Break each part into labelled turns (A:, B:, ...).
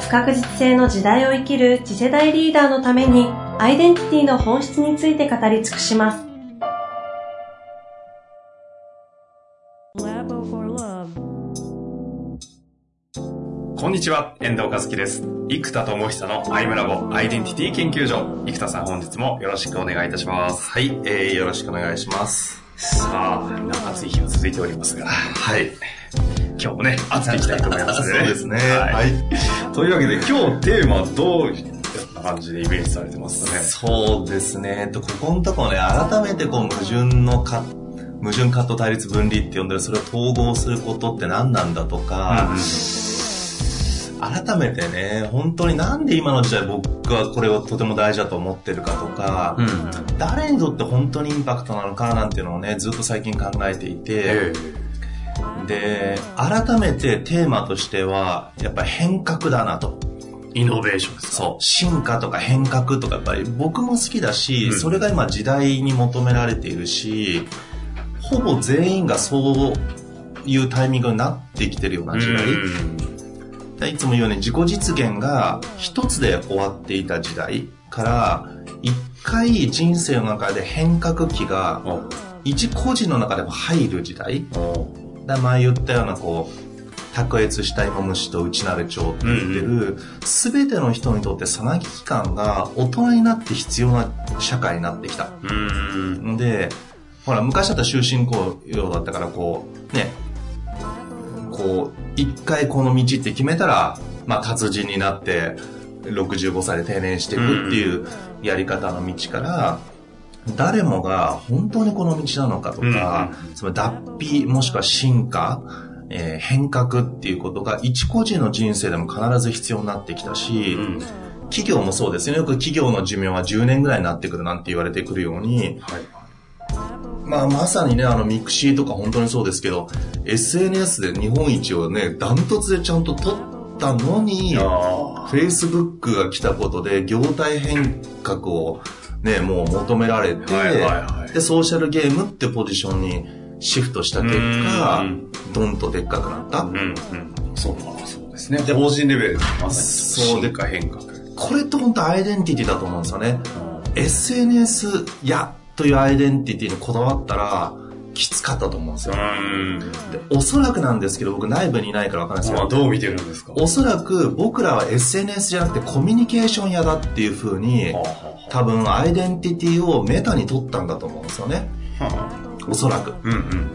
A: 不確実性の時代を生きる次世代リーダーのためにアイデンティティの本質について語り尽くします。
B: こんにちは、遠藤和樹です。生田智久のアイムラボアイデンティティ研究所。生田さん本日もよろしくお願いいたします。
C: はい、えー、よろしくお願いします。
B: さあ、暑い日が続いておりますが。
C: はい。
B: 今日もね、暑くいきたいと思います
C: ね。そうですね。はい。
B: というわけで、今日テーマどう感じでイメージされてますかね？
C: そうですね。と、ここのところね、改めてこう、矛盾のか、矛盾カット対立分離って呼んでる、それを統合することって何なんだとか、うん改めてね、本当になんで今の時代僕はこれをとても大事だと思ってるかとか、うん、誰にとって本当にインパクトなのかなんていうのをね、ずっと最近考えていて、で、改めてテーマとしては、やっぱり変革だなと。
B: イノベーションです
C: そう。進化とか変革とかやっぱり僕も好きだし、うん、それが今時代に求められているし、ほぼ全員がそういうタイミングになってきてるような時代。いつも言うように自己実現が一つで終わっていた時代から一回人生の中で変革期が一個人の中でも入る時代だ前言ったようなこう卓越した芋虫と内なる蝶って言ってる、全ての人にとってさなぎ期間が大人になって必要な社会になってきた。で、ほら、昔だったら終身雇用だったから、こう、ね、こう、一回この道って決めたら、まあ、達人になって、65歳で定年していくっていうやり方の道から、誰もが本当にこの道なのかとか、つまり脱皮もしくは進化、えー、変革っていうことが一個人の人生でも必ず必要になってきたし、うん、企業もそうですね。よく企業の寿命は10年ぐらいになってくるなんて言われてくるように、はい。まあ、まさにね、あの、 mixi とか本当にそうですけど、SNS で日本一をね、ダントツでちゃんと取ったのに、Facebook が来たことで業態変革をね、もう求められて、はいはいはい、で、ソーシャルゲームってポジションにシフトした結果、ドンとでっかくなった。うんうん、
B: そうか、そうですね。で、法人レベルでまさに進化変革。
C: これって本当アイデンティティだと思うんですよね。SNS やというアイデンティティにこだわったら、きつかったと思うんですよ。でおそらくなんですけど、僕内部にいないから分かんないですけど、
B: どう見てるんですか？
C: おそらく僕らは SNS じゃなくてコミュニケーション屋だっていうふうに、多分アイデンティティをメタに取ったんだと思うんですよね。おそらく。うんうん、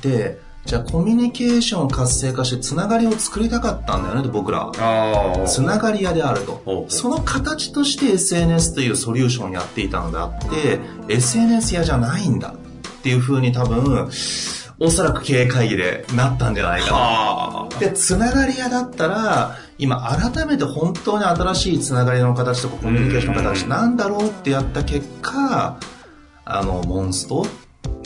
C: で、じゃあコミュニケーションを活性化してつながりを作りたかったんだよねと僕らは。つながり屋であると。その形として SNS というソリューションをやっていたのであって、SNS 屋じゃないんだっていうふうに多分、おそらく経営会議でなったんじゃないかな。で、つながり屋だったら、今改めて本当に新しいつながりの形とかコミュニケーションの形なんだろうってやった結果、あの、モンスト？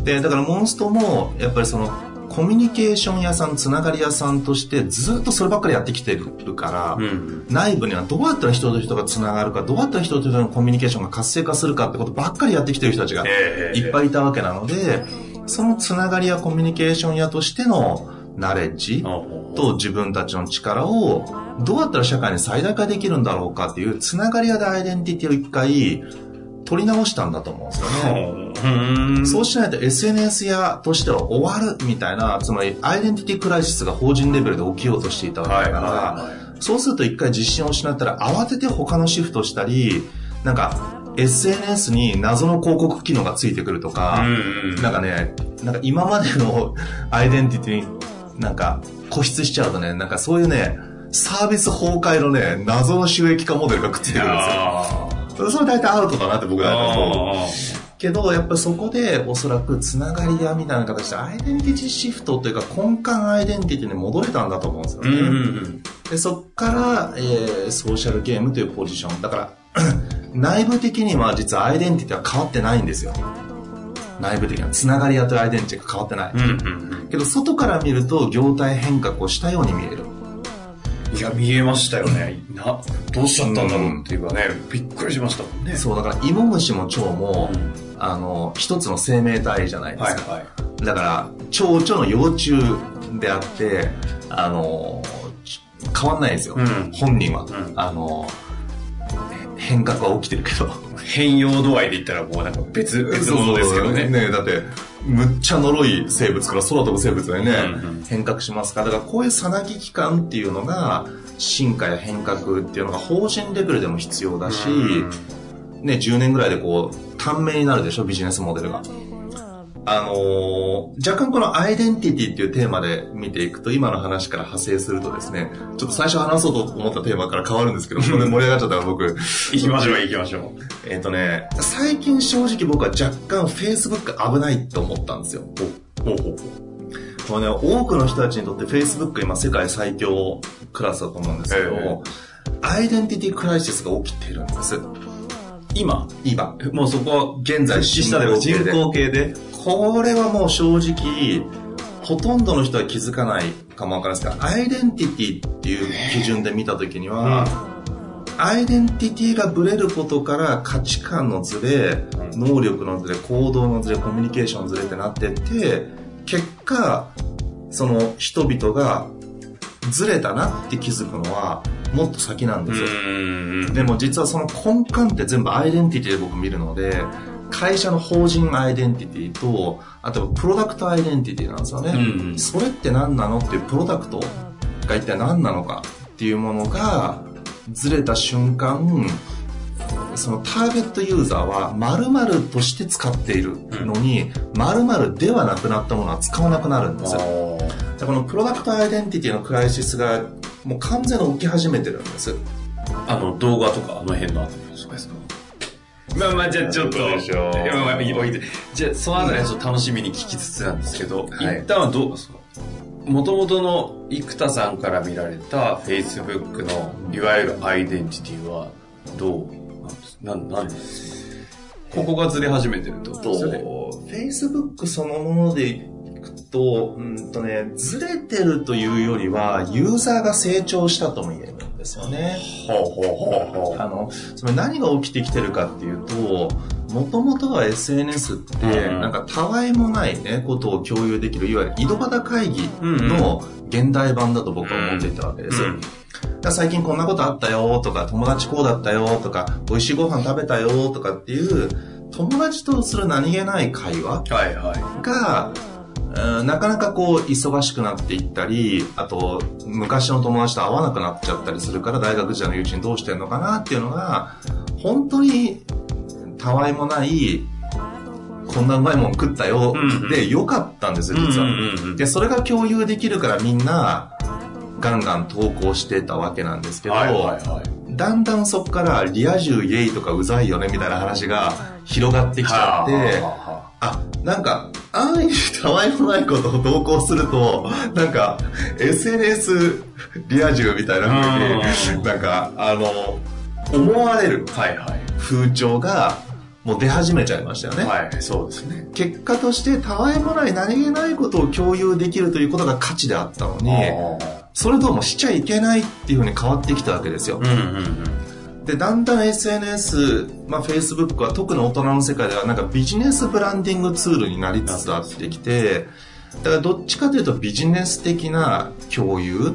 C: で、だからモンストも、やっぱりその、コミュニケーション屋さん、つながり屋さんとしてずっとそればっかりやってきてるから、うん、内部にはどうやったら人と人がつながるか、どうやったら人と人のコミュニケーションが活性化するかってことばっかりやってきてる人たちがいっぱいいたわけなので、そのつながりやコミュニケーション屋としてのナレッジと自分たちの力をどうやったら社会に最大化できるんだろうかっていうつながり屋でアイデンティティを一回取り直したんだと思うんですよね。そうしないと SNS 屋としては終わるみたいな、つまりアイデンティティクライシスが法人レベルで起きようとしていたわけだから、はいはいはい、そうすると一回自信を失ったら慌てて他のシフトしたり、なんか SNS に謎の広告機能がついてくるとか、なんかね、なんか今までのアイデンティティになんか固執しちゃうとね、なんかそういうね、サービス崩壊のね、謎の収益化モデルがくっついてくるんですよ。それ大体アウトだなって僕は思う。けど、やっぱりそこでおそらくつながり屋みたいな形でアイデンティティシフトというか根幹アイデンティティに戻れたんだと思うんですよね。うんうんうんでそっから、えーソーシャルゲームというポジション。だから、内部的には実はアイデンティティは変わってないんですよ。内部的な。つながり屋というアイデンティティが変わってない。
B: うんうん
C: けど、外から見ると業態変革をしたように見える。
B: いや、見えましたよね。な、どうしちゃったんだろうっていうかね、びっくりしましたもんね。
C: そう、だから、芋虫も蝶も、
B: うん
C: あの、一つの生命体じゃないですか。
B: はいはい。
C: だから、蝶々の幼虫であって、あの、ち変わんないんですよ。
B: うん
C: 本人は。
B: ん
C: あの、変革は起きてるけど。
B: 変容度合いで言ったらもうなんか別、別物ですけどね。
C: ねだって、むっちゃ呪い生物から空飛ぶ生物でね、
B: うんうん
C: 変革しますか？ら、だからこういうさなぎ期間っていうのが、進化や変革っていうのが法人レベルでも必要だし、
B: うん
C: ね、10年ぐらいでこう、短命になるでしょ、ビジネスモデルが。あのー若干このアイデンティティっていうテーマで見ていくと、今の話から派生するとですね、ちょっと最初話そうと思ったテーマから変わるんですけど、ここで盛り上がっちゃったから僕、
B: 行きましょう行きましょう。
C: えっ、とね、最近正直僕は若干 Facebook 危ないって思ったんですよ。
B: ほうほうほう。
C: これね、多くの人たちにとって Facebook 今世界最強クラスだと思うんですけど、
B: え
C: アイデンティティクライシスが起きているんです。
B: 今、
C: 今。
B: もうそこは
C: 現在
B: 実際で人口系で。
C: これはもう正直、ほとんどの人は気づかないかもわからないですが、アイデンティティっていう基準で見たときには、アイデンティティがブレることから価値観のズレ、能力のズレ、行動のズレ、コミュニケーションのズレってなってって、結果、その人々がずれたなって気づくのはもっと先なんですよ。
B: ん。
C: でも実はその根幹って全部アイデンティティで僕見るので、会社の法人アイデンティティと、あとはプロダクトアイデンティティなんですよね。
B: うんうん
C: それって何なのっていうプロダクトが一体何なのかっていうものがずれた瞬間、そのターゲットユーザーは〇〇として使っているのに、〇〇ではなくなったものは使わなくなるんですよ。でこのプロダクトアイデンティティのクライシスがもう完全に起き始めてるんです。
B: あの動画とかあの辺のあたりそうですかまあまあじゃあちょっと。
C: でしょう。
B: じゃあそのあたりはちょっと楽しみに聞きつつなんですけど、
C: はい。
B: 一旦はどうですかもともとの生田さんから見られた Facebook のいわゆるアイデンティティはどうなんですなんですか？ここがずれ始めてると。
C: と、Facebook そのものでいくと、うんとね、ずれてるというよりは、ユーザーが成長したとも言える。んですよね。
B: ほうほうほうほ
C: あの、それ何が起きてきてるかっていうと、もともとは SNS って、
B: うん
C: なんかたわいもないね、ことを共有できる、いわゆる井戸端会議の現代版だと僕は思っていたわけです。最近こんなことあったよとか、友達こうだったよとか、美味しいご飯食べたよとかっていう、友達とする何気ない会話
B: はいはい。
C: なかなかこう忙しくなっていったり、あと昔の友達と会わなくなっちゃったりするから大学時代の友人どうしてんのかなっていうのが、本当にたわいもない、こんなうまいもん食ったよでよかったんですよ、実は。で、それが共有できるからみんな、ガンガン投稿してたわけなんですけど、
B: はいはいはい。
C: だんだんそこからリア充イエイとかうざいよねみたいな話が広がってきちゃって、
B: は
C: あ、なんか、安易にたわいもないことを投稿すると、なんか、SNS リア充みたいな風
B: うん
C: に、なんか、あの、思われる
B: あはいはい。
C: 風潮が、もう出始めちゃいましたよね。
B: はい、そうですね。
C: 結果として、たわいもない何気ないことを共有できるということが価値であったのに、それともしちゃいけないっていう風に変わってきたわけですよ
B: うん。うんうん。
C: で、だんだん SNS、まあ Facebook は特に大人の世界ではなんかビジネスブランディングツールになりつつあってきて、だからどっちかというとビジネス的な共有、
B: うん。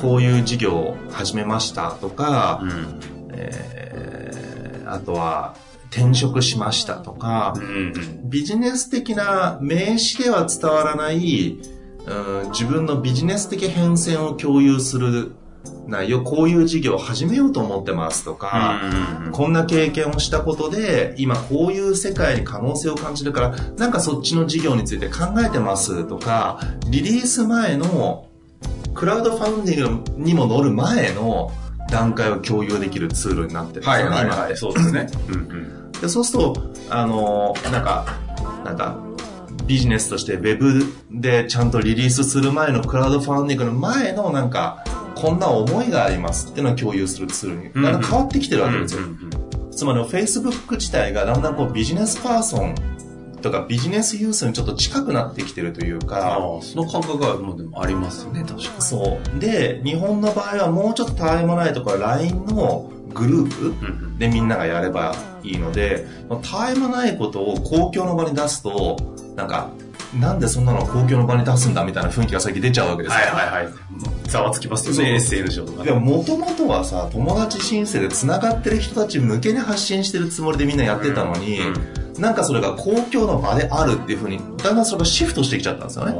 C: こういう事業を始めましたとか、
B: うん。
C: えーあとは転職しましたとか
B: う、ん。
C: ビジネス的な名詞では伝わらない、うん自分のビジネス的変遷を共有する内容、こういう事業を始めようと思ってますとか、こんな経験をしたことで、今こういう世界に可能性を感じるから、なんかそっちの事業について考えてますとか、リリース前の、クラウドファンディングにも乗る前の段階を共有できるツールになってるんです
B: はい
C: よね、
B: はいはい。
C: 今って。
B: そうですね。うんうん。
C: でそうすると、あの、なんか、なんか、ビジネスとしてウェブでちゃんとリリースする前のクラウドファンディングの前のなんかこんな思いがありますっていうのを共有するツールに、だんだん変わってきてるわけですよ。つまり、Facebook 自体がだんだんこうビジネスパーソンとかビジネスユースにちょっと近くなってきてるというか。
B: その感覚がもうでもありますよね、確かに。
C: そう。で、日本の場合はもうちょっとたわいもないところ、LINE のグループでみんながやればいいので、たわいもないことを公共の場に出すと、なんか、なんでそんなの公共の場に出すんだみたいな雰囲気が最近出ちゃうわけですよ。
B: はいはいはい。ざわつきますよね、SN 上とか。
C: でも、もともとはさ、友達申請で繋がってる人たち向けに発信してるつもりでみんなやってたのに、うんうん、なんかそれが公共の場であるっていうふうに、だんだんそれがシフトしてきちゃったんですよね。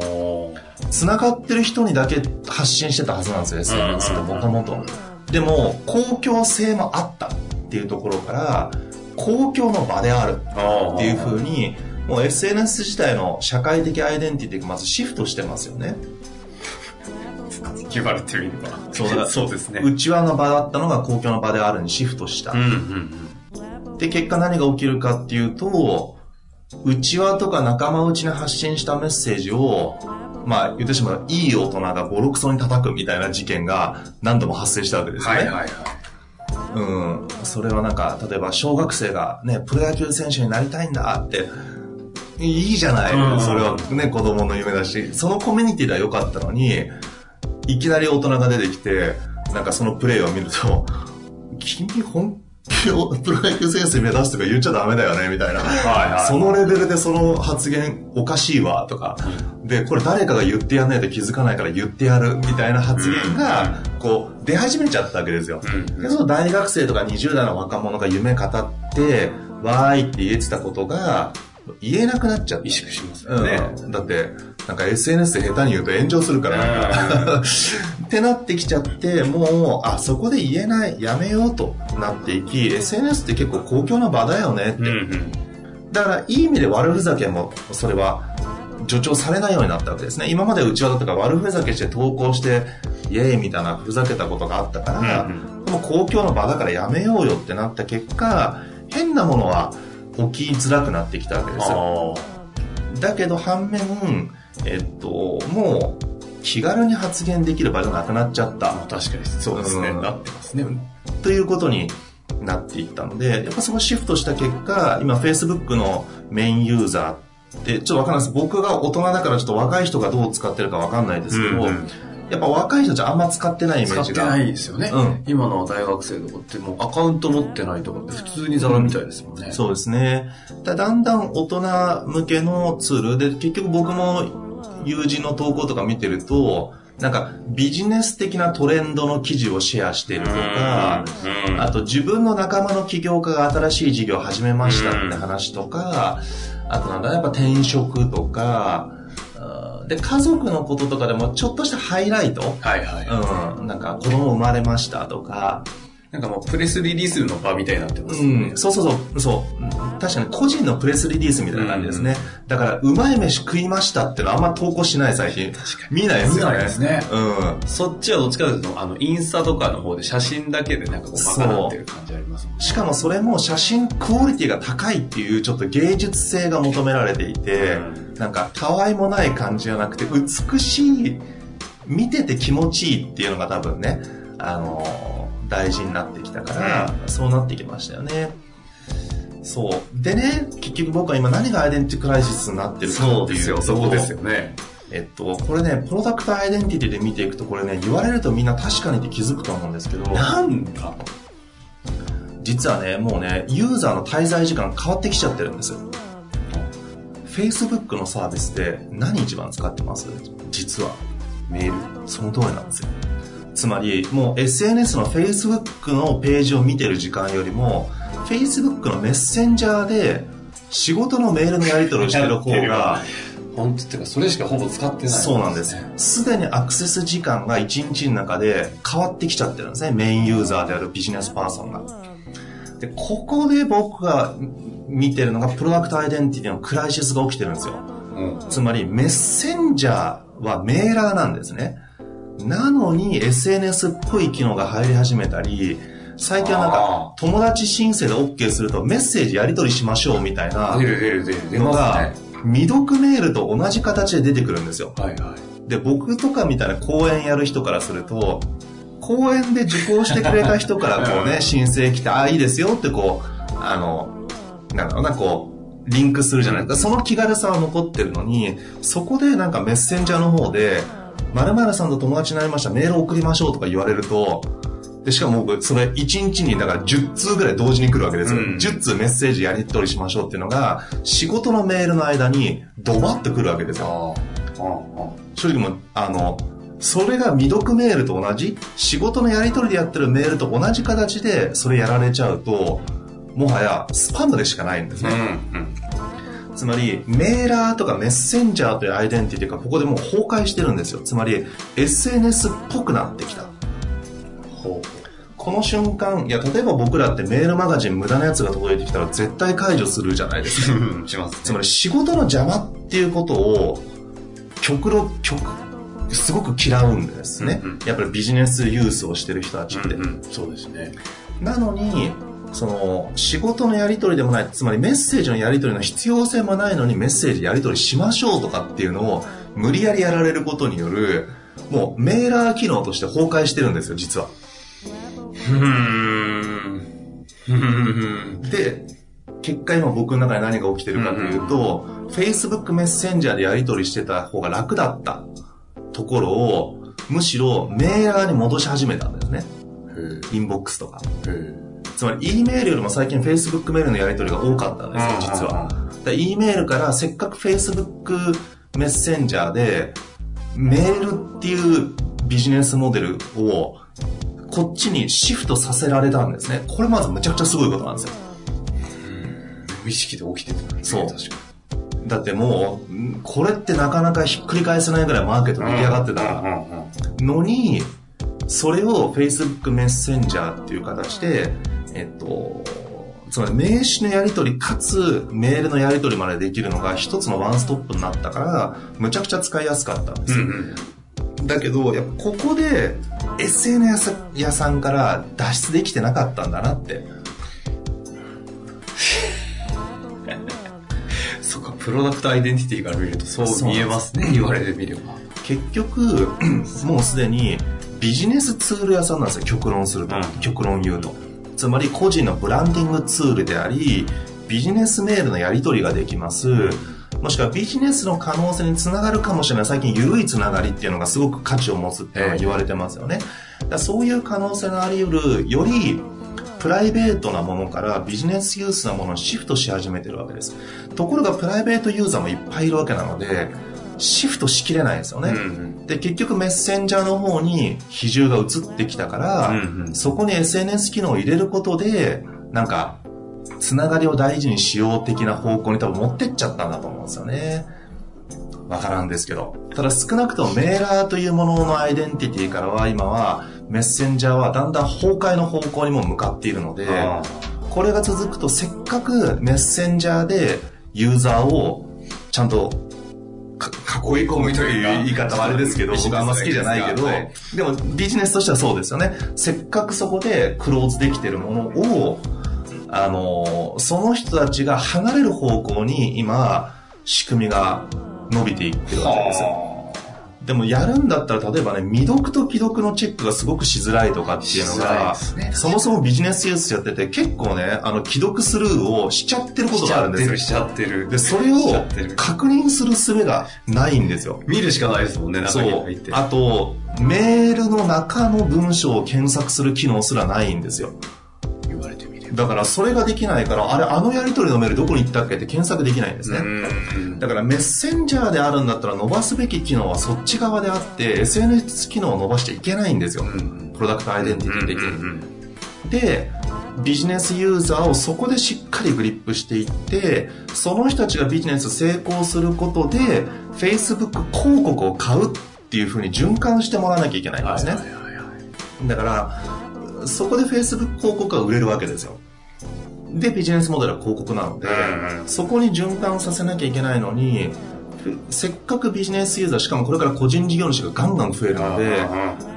C: 繋がってる人にだけ発信してたはずなんですよ、SNS ってもともと。でも、公共性もあったっていうところから、公共の場であるっていうふうに、もう SNS 自体の社会的アイデンティティがまずシフトしてますよね。
B: 言われてみれば。
C: そうだそうですね。内輪の場だったのが公共の場であるにシフトした。うんうんうん、で、結果何が起きるかっていうと、内輪とか仲間内に発信したメッセージを、まあ言ってしまういい大人がボロクソに叩くみたいな事件が何度も発生したわけですね。はいはいはい。うん。それはなんか、例えば小学生がね、プロ野球選手になりたいんだっていいじゃない、それはね、子供の夢だし、そのコミュニティでは良かったのに、いきなり大人が出てきて、なんかそのプレイを見ると、君本気をプロ野球選手目指すとか言っちゃダメだよね、みたいな。はいはい、そのレベルでその発言おかしいわ、とか。で、これ誰かが言ってやんないと気づかないから言ってやる、みたいな発言が、こう、出始めちゃったわけですよ。で、その大学生とか20代の若者が夢語って、わーいって言えてたことが、言えなくなっちゃって。
B: 萎縮しますよね、
C: うん。だって、なんか SNS で下手に言うと炎上するから、なんかってなってきちゃって、もう、あ、そこで言えない、やめようとなっていき、SNS って結構公共の場だよねって。うんうん、だから、いい意味で悪ふざけも、それは、助長されないようになったわけですね。今までうちわだとか悪ふざけして投稿して、イエーイみたいなふざけたことがあったから、うんうん、も公共の場だからやめようよってなった結果、変なものは、起きづらくなってきたわけですよ。だけど反面、えっと、もう気軽に発言できる場じゃなくなっちゃった。
B: 確かにそうですね、うん、なってますね。
C: ということになっていったので、やっぱそのシフトした結果、今 Facebook のメインユーザーって、ちょっとわかんないです。僕が大人だからちょっと若い人がどう使ってるかわかんないですけど、うんうんやっぱ若い人たちあんま使ってないイメージ
B: が。使ってないですよね。うん、今の大学生とかってもうアカウント持ってないとかって普通にザラみたいですもんね。
C: うん、そうですね。だだんだん大人向けのツールで、結局僕も友人の投稿とか見てると、なんかビジネス的なトレンドの記事をシェアしてるとか、あと自分の仲間の起業家が新しい事業を始めましたって話とか、あとなんだ、やっぱ転職とか、で、家族のこととかでもちょっとしたハイライト。はいはい。うん。なんか子供生まれましたとか。
B: なんかもうプレスリリースの場みたいになってますね。
C: うん。そうそうそう。そう。確かに個人のプレスリリースみたいな感じですね。うん、だから、うまい飯食いましたってのはあんま投稿しない最近。確かに。見ないですよね。見ないですね。
B: うん。そっちはどっちかというと、あの、インスタとかの方で写真だけでなんかこう、まかなってる感じあります
C: ね、しかもそれも写真クオリティが高いっていうちょっと芸術性が求められていて、うんなんか、たわいもない感じじゃなくて、美しい、見てて気持ちいいっていうのが多分ね、あのー、大事になってきたから、そうなってきましたよね。そう。でね、結局僕は今何がアイデンティティクライシスになってるかっていうと。
B: そうですよね。
C: えっと、これね、プロダクトアイデンティティで見ていくと、これね、言われるとみんな確かにって気づくと思うんですけど。
B: なんだ？
C: 実はね、もうね、ユーザーの滞在時間変わってきちゃってるんですよ。Facebook のサービスで何一番使ってます？実はメール。その通りなんですよ。つまり、もう SNS の Facebook のページを見てる時間よりも、Facebook のメッセンジャーで仕事のメールのやり取りをしてる方が、
B: 本当っていうか、それしかほぼ使ってない、
C: ね、そうなんです。すでにアクセス時間が1日の中で変わってきちゃってるんですね。メインユーザーであるビジネスパーソンが。で、ここで僕が見てるのがプロダクトアイデンティティのクライシスが起きてるんですよ。うん、つまりメッセンジャーはメーラーなんですね。なのに SNS っぽい機能が入り始めたり、最近はなんか友達申請で OK するとメッセージやり取りしましょうみたいなのが未読メールと同じ形で出てくるんですよ。はいはい、で、僕とかみたいな講演やる人からすると、公園で受講してくれた人からこうね、申請来て、ああ、いいですよってこう、あの、なんだろうな、こう、リンクするじゃない。ですか。その気軽さは残ってるのに、そこでなんかメッセンジャーの方で、〇〇さんと友達になりました、メール送りましょうとか言われると、で、しかも僕、それ1日にだから10通ぐらい同時に来るわけですよ。うん、10通メッセージやり取りしましょうっていうのが、仕事のメールの間にドバッと来るわけですよ。正直もう、あの、それが未読メールと同じ、仕事のやり取りでやってるメールと同じ形でそれやられちゃうと、もはやスパムでしかないんですね。うんうん、つまり、メーラーとかメッセンジャーというアイデンティティがここでもう崩壊してるんですよ。つまり、SNS っぽくなってきた。この瞬間、いや、例えば僕らってメールマガジン無駄なやつが届いてきたら絶対解除するじゃないですか。します、ね、つまり仕事の邪魔っていうことを、極論、極、すごく嫌うんですね、うんうん、やっぱりビジネスユースをしてる人たちって。うんうん、
B: そうですね。
C: なのに、その、仕事のやり取りでもない、つまりメッセージのやり取りの必要性もないのにメッセージやり取りしましょうとかっていうのを無理やりやられることによる、もうメーラー機能として崩壊してるんですよ、実は。で、結果今僕の中で何が起きてるかというと、Facebook メッセンジャーでやり取りしてた方が楽だったところを、むしろメーラーに戻し始めたんですね。インボックスとか。つまり E メールよりも最近 Facebook メールのやり取りが多かったんですよ、実は。E メールからせっかく Facebook メッセンジャーでメールっていうビジネスモデルをこっちにシフトさせられたんですね。これまずむちゃくちゃすごいことなんですよ。
B: 無意識で起きてる、
C: ね、そう。だってもう、これってなかなかひっくり返せないぐらいマーケット出来上がってたのに、それを Facebook メッセンジャーっていう形で、えっと、つまり名詞のやり取りかつメールのやり取りまでできるのが一つのワンストップになったから、むちゃくちゃ使いやすかったんですよ。うん、だけど、やっぱここで SNS 屋さんから脱出できてなかったんだなって。
B: プロダクトアイデンティティから見るとそう見えますね、言われてみれば。
C: 結局、もうすでにビジネスツール屋さんなんですよ、極論すると。うん、極論言うと。つまり個人のブランディングツールであり、ビジネスメールのやり取りができます。もしくはビジネスの可能性につながるかもしれない。最近緩いつながりっていうのがすごく価値を持つって言われてますよね。だそういう可能性のあり得る、よりプライベートなものからビジネスユースなものにシフトし始めてるわけです。ところがプライベートユーザーもいっぱいいるわけなので、シフトしきれないんですよね。うんうん、で、結局メッセンジャーの方に比重が移ってきたから、うんうん、そこに SNS 機能を入れることで、なんか、つながりを大事にしよう的な方向に多分持ってっちゃったんだと思うんですよね。わからんですけど。ただ少なくともメーラーというもののアイデンティティからは今はメッセンジャーはだんだん崩壊の方向にも向かっているので、これが続くとせっかくメッセンジャーでユーザーをちゃんと囲い込むという言い方はあれですけど、僕あんま好きじゃないけど、でもビジネスとしてはそうですよね。せっかくそこでクローズできてるものを、あの、その人たちが離れる方向に今、仕組みが伸びていってるわけですよ。でもやるんだったら、例えばね、未読と既読のチェックがすごくしづらいとかっていうのが、ね、そもそもビジネスユースやってて、結構ね、あの、既読スルーをしちゃってることがあるんですよ。
B: しちゃってる、
C: で、それを確認する術がないんですよ。
B: 見るしかないですもんね、
C: 中に入って。あと、メールの中の文章を検索する機能すらないんですよ。だからそれができないから、あれ、あのやり取りのメールどこに行ったっけって検索できないんですね。だからメッセンジャーであるんだったら伸ばすべき機能はそっち側であって、SNS 機能を伸ばしちゃいけないんですよ。プロダクトアイデンティティ的に。で、ビジネスユーザーをそこでしっかりグリップしていって、その人たちがビジネス成功することで、Facebook 広告を買うっていうふうに循環してもらわなきゃいけないんですね。だから、そこで Facebook 広告が売れるわけですよ。で、ビジネスモデルは広告なので、そこに循環させなきゃいけないのに、せっかくビジネスユーザー、しかもこれから個人事業主がガンガン増えるので、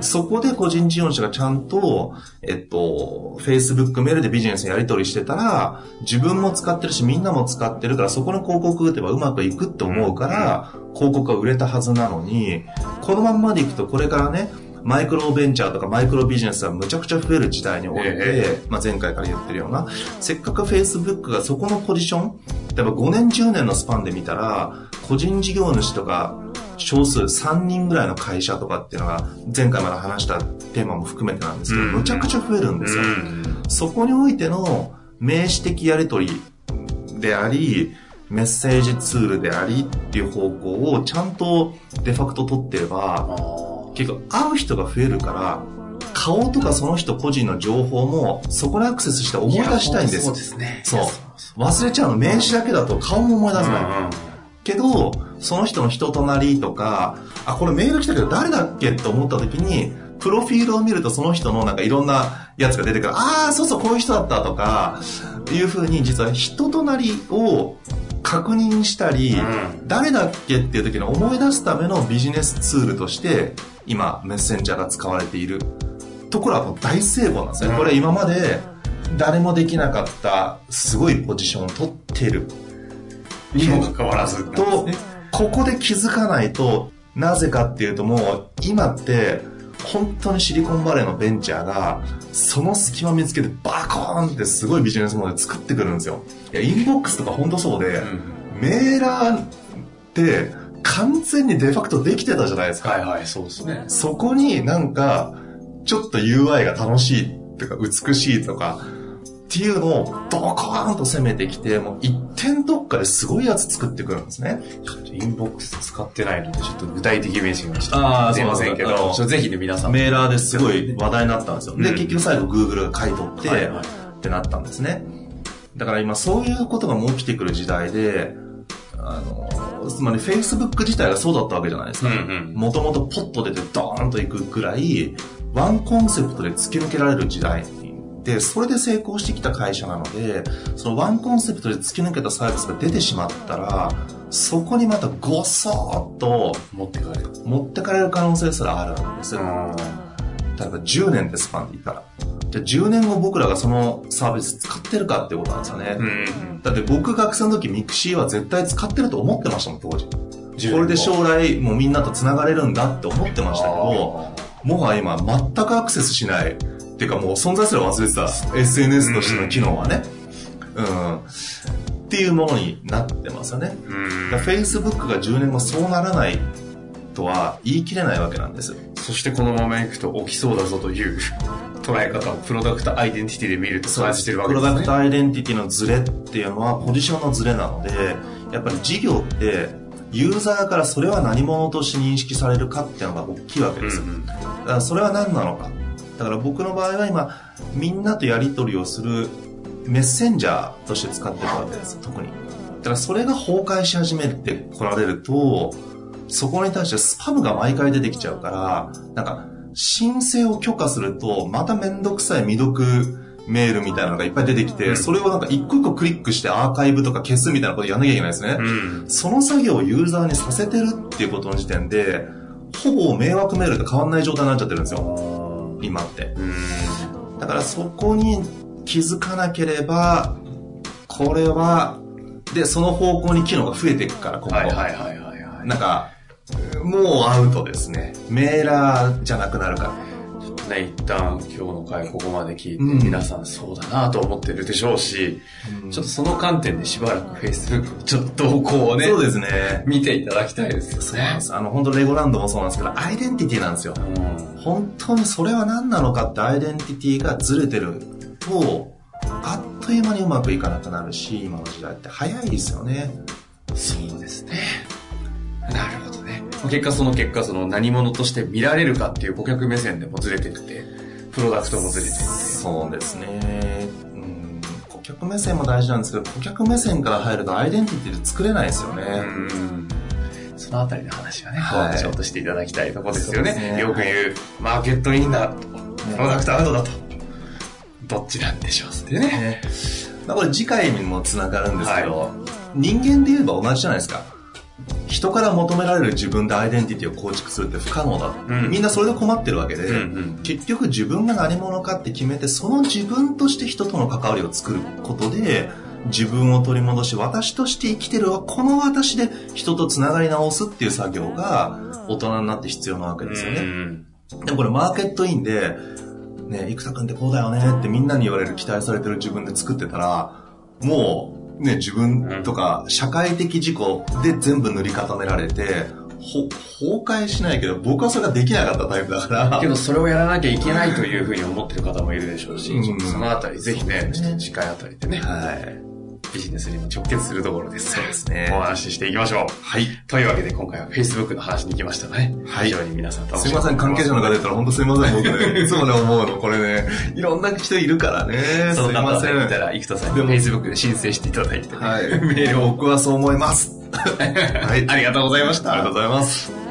C: そこで個人事業主がちゃんと、えっと、Facebook メールでビジネスやり取りしてたら、自分も使ってるし、みんなも使ってるから、そこの広告打てばうまくいくって思うから、広告が売れたはずなのに、このまんまでいくとこれからね、マイクロベンチャーとかマイクロビジネスがむちゃくちゃ増える時代において、
B: え
C: まあ、前回から言ってるような、せっかく Facebook がそこのポジション、例えば5年10年のスパンで見たら、個人事業主とか、少数3人ぐらいの会社とかっていうのが、前回まで話したテーマも含めてなんですけど、
B: うん。
C: むちゃくちゃ増えるんですよ。
B: うん。
C: そこにおいての名詞的やり取りであり、メッセージツールでありっていう方向をちゃんとデファクト取ってれば、結構会う人が増えるから、顔とかその人個人の情報もそこにアクセスして思い出したいんです
B: そうですね。
C: そう。忘れちゃうの。名詞だけだと顔も思い出せない。
B: うんうん
C: けど、その人の人となりとか、あ、これメール来たけど誰だっけって思った時に、プロフィールを見るとその人のなんかいろんなやつが出てくる。ああ、そうそう、こういう人だったとか、いうふうに実は人となりを確認したり、
B: うん
C: 誰だっけっていう時に思い出すためのビジネスツールとして、今、メッセンジャーが使われているところはもう大成功なんですね。
B: うん
C: これ今まで誰もできなかったすごいポジションを取ってる
B: にもかかわらず。
C: と、ここで気づかないと、なぜかっていうともう、今って、本当にシリコンバレーのベンチャーが、その隙間見つけてバコーンってすごいビジネスモデル作ってくるんですよ。いや、インボックスとか本当そうで、
B: うん
C: メーラーって完全にデファクトできてたじゃないですか。
B: はいはい、そうですね。
C: そこになんか、ちょっと UI が楽しいとか美しいとか、っていうのをドコーンと攻めてきて、もう一点特化ですごいやつ作ってくるんですね。
B: ちょっとインボックス使ってないので、ちょっと具体的名詞がちょっと
C: あー
B: 出ませんけど、ぜひね、皆さん。
C: メーラーですごい話題になったんですよ。で、
B: うん
C: 結局最後 Google が買い取って、
B: はいはい
C: ってなったんですね。だから今そういうことがもう起きてくる時代で、あの、つまり Facebook 自体がそうだったわけじゃないですか。もともとポッと出てドーンといくぐらい、ワンコンセプトで突き抜けられる時代で、それで成功してきた会社なので、そのワンコンセプトで突き抜けたサービスが出てしまったら、そこにまたごそーっと
B: 持ってかれる。
C: 持ってかれる可能性すらあるんですよ。
B: ん。
C: 例えば10年でスパンで言ったら。じゃあ10年後僕らがそのサービス使ってるかってことなんですよね。
B: うん。
C: だって僕学生の時 mixi は絶対使ってると思ってましたもん、当時。
B: 10
C: これで将来もうみんなと繋がれるんだって思ってましたけど、もはや今全くアクセスしない。っていうかもう存在すら忘れてた。SNS としての機能はね。うん。っていうものになってますよね。
B: うん
C: だ Facebook が10年後そうならないとは言い切れないわけなんです。
B: そしてこのままいくと起きそうだぞという 捉え方をプロダクトアイデンティティで見ると感じてるわけですね。
C: プロダクトアイデンティティのズレっていうのはポジションのズレなので、やっぱり事業ってユーザーからそれは何者として認識されるかっていうのが大きいわけですよ。
B: うん
C: だからそれは何なのか。だから僕の場合は今、みんなとやり取りをするメッセンジャーとして使ってるわけです、特に。だからそれが崩壊し始めてこられると、そこに対してスパムが毎回出てきちゃうから、なんか、申請を許可すると、まためんどくさい未読メールみたいなのがいっぱい出てきて、
B: うん
C: それをなんか一個一個クリックしてアーカイブとか消すみたいなことやんなきゃいけないですね。
B: うん。
C: その作業をユーザーにさせてるっていうことの時点で、ほぼ迷惑メールと変わんない状態になっちゃってるんですよ。今って。
B: うん。
C: だからそこに気づかなければ、これは、で、その方向に機能が増えていくから、ここ。
B: はいはいはいはいはい。
C: なんか、もうアウトですね。メーラーじゃなくなるから。
B: ね、一旦今日の回ここまで聞いて、
C: うん
B: 皆さんそうだなと思ってるでしょうし、ちょっとその観点でしばらく Facebook のちょっと動向をね、
C: そうですね。
B: 見ていただきたいですよね。
C: そうなんです。あの、本当レゴランドもそうなんですけど、アイデンティティなんですよ。
B: うん
C: 本当にそれは何なのかってアイデンティティがずれてると、あっという間にうまくいかなくなるし、今の時代って早いですよね。
B: そうですね。なるほどね。結果その結果、その何者として見られるかっていう顧客目線でもずれてって、プロダクトもずれてって。
C: そうですね。うん、顧客目線も大事なんですけど、顧客目線から入るとアイデンティティで作れないですよね。
B: うんそのあたりの話はね、
C: はい
B: ちょっとしていただきたいところですよね。
C: ね
B: よく言う、マーケットインだと、プロダクトアウトだと。どっちなんでしょうってね。
C: ねまあこれ次回にもつながるんですけど、人間で言えば同じじゃないですか。人から求められる自分でアイデンティティを構築するって不可能だ、
B: うん。
C: みんなそれで困ってるわけで、
B: うんうん。
C: 結局自分が何者かって決めてその自分として人との関わりを作ることで自分を取り戻し私として生きてるわこの私で人とつながり直すっていう作業が大人になって必要なわけですよね、
B: うん
C: でもこれマーケットインで、ね、生田くんってこうだよねってみんなに言われる期待されてる自分で作ってたら、もう、ね、自分とか社会的事故で全部塗り固められて、ほ崩壊しないけど、僕はそれができなかったタイプだから。
B: けど、それをやらなきゃいけないというふうに思ってる方もいるでしょうし、うん、そのあたり、ぜひね、次回あたりでね、はい、ビジネスにも直結するところです。
C: そうですね。
B: お話ししていきましょう。
C: はい。
B: というわけで、今回は Facebook の話に行きましたね。はい。非常に皆さん楽
C: しみすいません、関係者の方いたら本当すいません、僕ね。いつもね、思うの、これね、いろんな人いるからね。
B: すいません。見たら、生田さんに Facebook で申請していただいて、
C: はい。メールを僕はそう思います。
B: はい。ありがとうございました。
C: ありがとうございます。